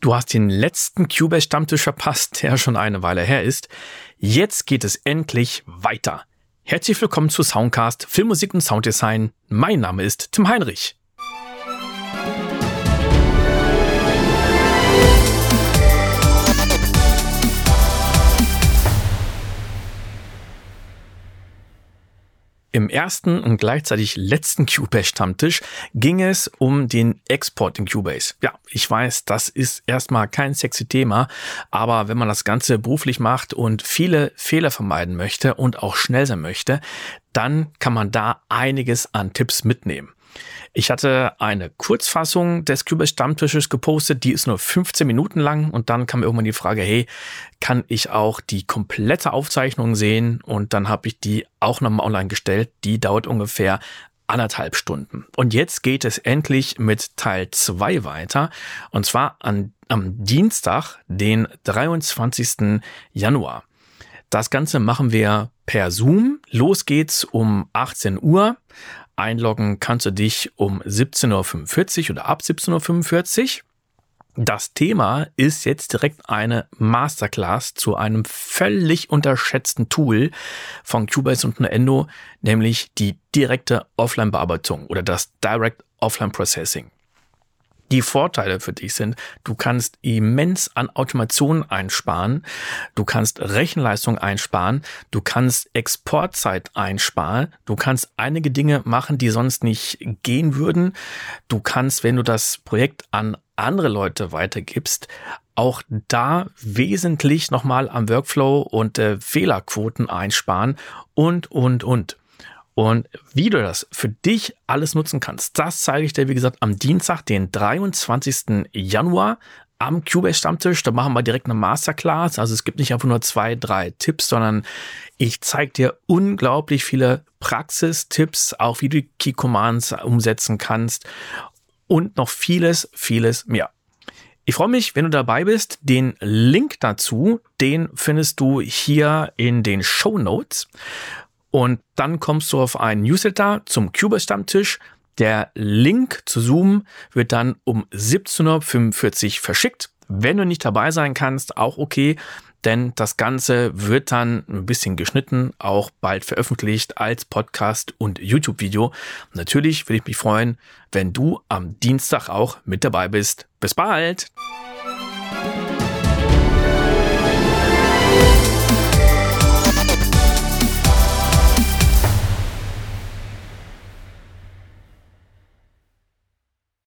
Du hast den letzten Cubase-Stammtisch verpasst, der schon eine Weile her ist. Jetzt geht es endlich weiter. Herzlich willkommen zu Soundcast Filmmusik und Sounddesign. Mein Name ist Tim Heinrich. Im ersten und gleichzeitig letzten Cubase-Stammtisch ging es um den Export in Cubase. Ja, ich weiß, das ist erstmal kein sexy Thema, aber wenn man das Ganze beruflich macht und viele Fehler vermeiden möchte und auch schnell sein möchte, dann kann man da einiges an Tipps mitnehmen. Ich hatte eine Kurzfassung des Cubase Stammtisches gepostet, die ist nur 15 Minuten lang und dann kam irgendwann die Frage, hey, kann ich auch die komplette Aufzeichnung sehen? Und dann habe ich die auch nochmal online gestellt. Die dauert ungefähr anderthalb Stunden. Und jetzt geht es endlich mit Teil 2 weiter. Und zwar an, am Dienstag, den 23. Januar. Das Ganze machen wir per Zoom. Los geht's um 18 Uhr. Einloggen kannst du dich um 17.45 Uhr oder ab 17.45 Uhr. Das Thema ist jetzt direkt eine Masterclass zu einem völlig unterschätzten Tool von Cubase und Nuendo, nämlich die direkte Offline-Bearbeitung oder das Direct Offline Processing. Die Vorteile für dich sind, du kannst immens an Automation einsparen, du kannst Rechenleistung einsparen, du kannst Exportzeit einsparen, du kannst einige Dinge machen, die sonst nicht gehen würden. Du kannst, wenn du das Projekt an andere Leute weitergibst, auch da wesentlich nochmal am Workflow und äh, Fehlerquoten einsparen und, und, und. Und wie du das für dich alles nutzen kannst, das zeige ich dir, wie gesagt, am Dienstag, den 23. Januar am Cubase Stammtisch. Da machen wir direkt eine Masterclass. Also es gibt nicht einfach nur zwei, drei Tipps, sondern ich zeige dir unglaublich viele Praxistipps, auch wie du Key Commands umsetzen kannst und noch vieles, vieles mehr. Ich freue mich, wenn du dabei bist. Den Link dazu, den findest du hier in den Show Notes. Und dann kommst du auf einen Newsletter zum Cubase Stammtisch. Der Link zu Zoom wird dann um 17.45 Uhr verschickt. Wenn du nicht dabei sein kannst, auch okay, denn das Ganze wird dann ein bisschen geschnitten, auch bald veröffentlicht als Podcast und YouTube-Video. Natürlich würde ich mich freuen, wenn du am Dienstag auch mit dabei bist. Bis bald!